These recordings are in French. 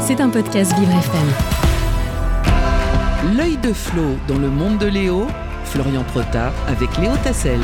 C'est un podcast Vivre FM. L'œil de Flo dans le monde de Léo, Florian Prota avec Léo Tassel.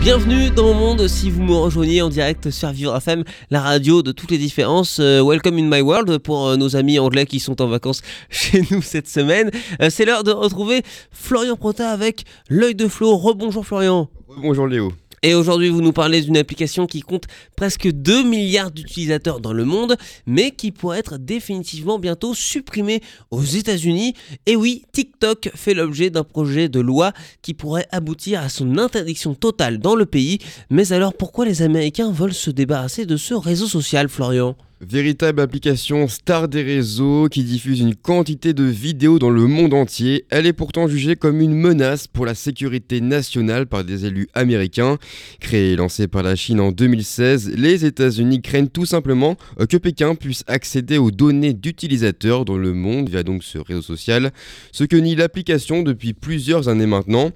Bienvenue dans mon monde si vous me rejoignez en direct sur Vivre FM, la radio de toutes les différences. Euh, welcome in my world pour euh, nos amis anglais qui sont en vacances chez nous cette semaine. Euh, c'est l'heure de retrouver Florian Prota avec l'œil de Flo. Rebonjour Florian. Bonjour Léo. Et aujourd'hui, vous nous parlez d'une application qui compte presque 2 milliards d'utilisateurs dans le monde, mais qui pourrait être définitivement bientôt supprimée aux États-Unis. Et oui, TikTok fait l'objet d'un projet de loi qui pourrait aboutir à son interdiction totale dans le pays. Mais alors, pourquoi les Américains veulent se débarrasser de ce réseau social, Florian? Véritable application star des réseaux qui diffuse une quantité de vidéos dans le monde entier, elle est pourtant jugée comme une menace pour la sécurité nationale par des élus américains. Créée et lancée par la Chine en 2016, les États-Unis craignent tout simplement que Pékin puisse accéder aux données d'utilisateurs dans le monde via donc ce réseau social, ce que nie l'application depuis plusieurs années maintenant.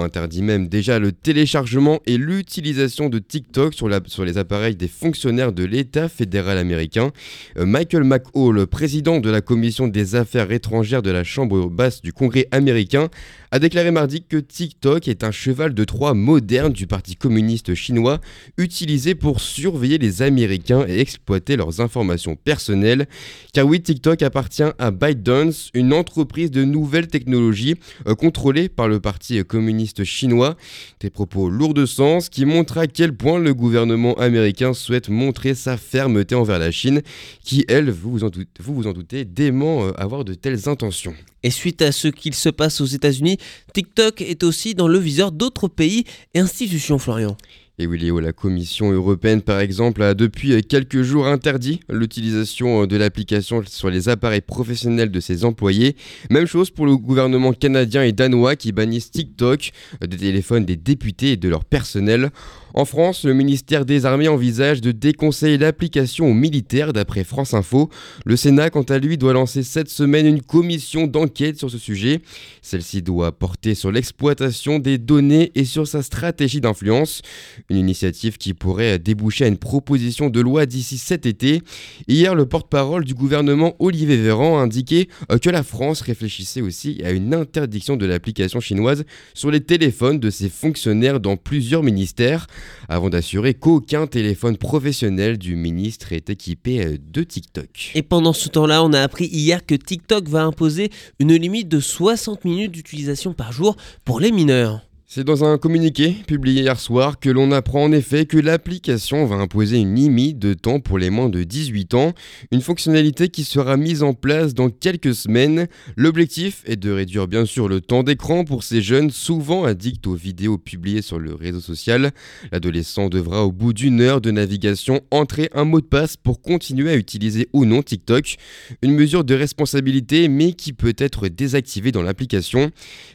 Interdit même déjà le téléchargement et l'utilisation de TikTok sur les appareils des fonctionnaires de l'État fédéral américain Euh, Michael McHall, président de la commission des affaires étrangères de la Chambre basse du Congrès américain, a déclaré mardi que TikTok est un cheval de Troie moderne du Parti communiste chinois utilisé pour surveiller les Américains et exploiter leurs informations personnelles. Car oui, TikTok appartient à ByteDance, une entreprise de nouvelles technologies euh, contrôlée par le Parti communiste chinois. Des propos lourds de sens qui montrent à quel point le gouvernement américain souhaite montrer sa fermeté envers la Chine, qui, elle, vous vous en doutez, dément euh, avoir de telles intentions. Et suite à ce qu'il se passe aux États-Unis, TikTok est aussi dans le viseur d'autres pays et institutions, Florian. Et oui, Léo, la Commission européenne, par exemple, a depuis quelques jours interdit l'utilisation de l'application sur les appareils professionnels de ses employés. Même chose pour le gouvernement canadien et danois qui bannissent TikTok des téléphones des députés et de leur personnel. En France, le ministère des Armées envisage de déconseiller l'application aux militaires d'après France Info. Le Sénat, quant à lui, doit lancer cette semaine une commission d'enquête sur ce sujet. Celle-ci doit porter sur l'exploitation des données et sur sa stratégie d'influence. Une initiative qui pourrait déboucher à une proposition de loi d'ici cet été. Hier, le porte-parole du gouvernement Olivier Véran a indiqué euh, que la France réfléchissait aussi à une interdiction de l'application chinoise sur les téléphones de ses fonctionnaires dans plusieurs ministères avant d'assurer qu'aucun téléphone professionnel du ministre est équipé euh, de TikTok. Et pendant ce temps-là, on a appris hier que TikTok va imposer une limite de 60 minutes d'utilisation par jour pour les mineurs. C'est dans un communiqué publié hier soir que l'on apprend en effet que l'application va imposer une limite de temps pour les moins de 18 ans, une fonctionnalité qui sera mise en place dans quelques semaines. L'objectif est de réduire bien sûr le temps d'écran pour ces jeunes souvent addicts aux vidéos publiées sur le réseau social. L'adolescent devra au bout d'une heure de navigation entrer un mot de passe pour continuer à utiliser ou non TikTok, une mesure de responsabilité mais qui peut être désactivée dans l'application.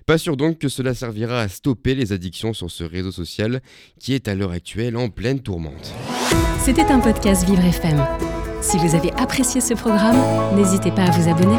Pas sûr donc que cela servira à stopper les addictions sur ce réseau social qui est à l'heure actuelle en pleine tourmente. C'était un podcast Vivre FM. Si vous avez apprécié ce programme, n'hésitez pas à vous abonner.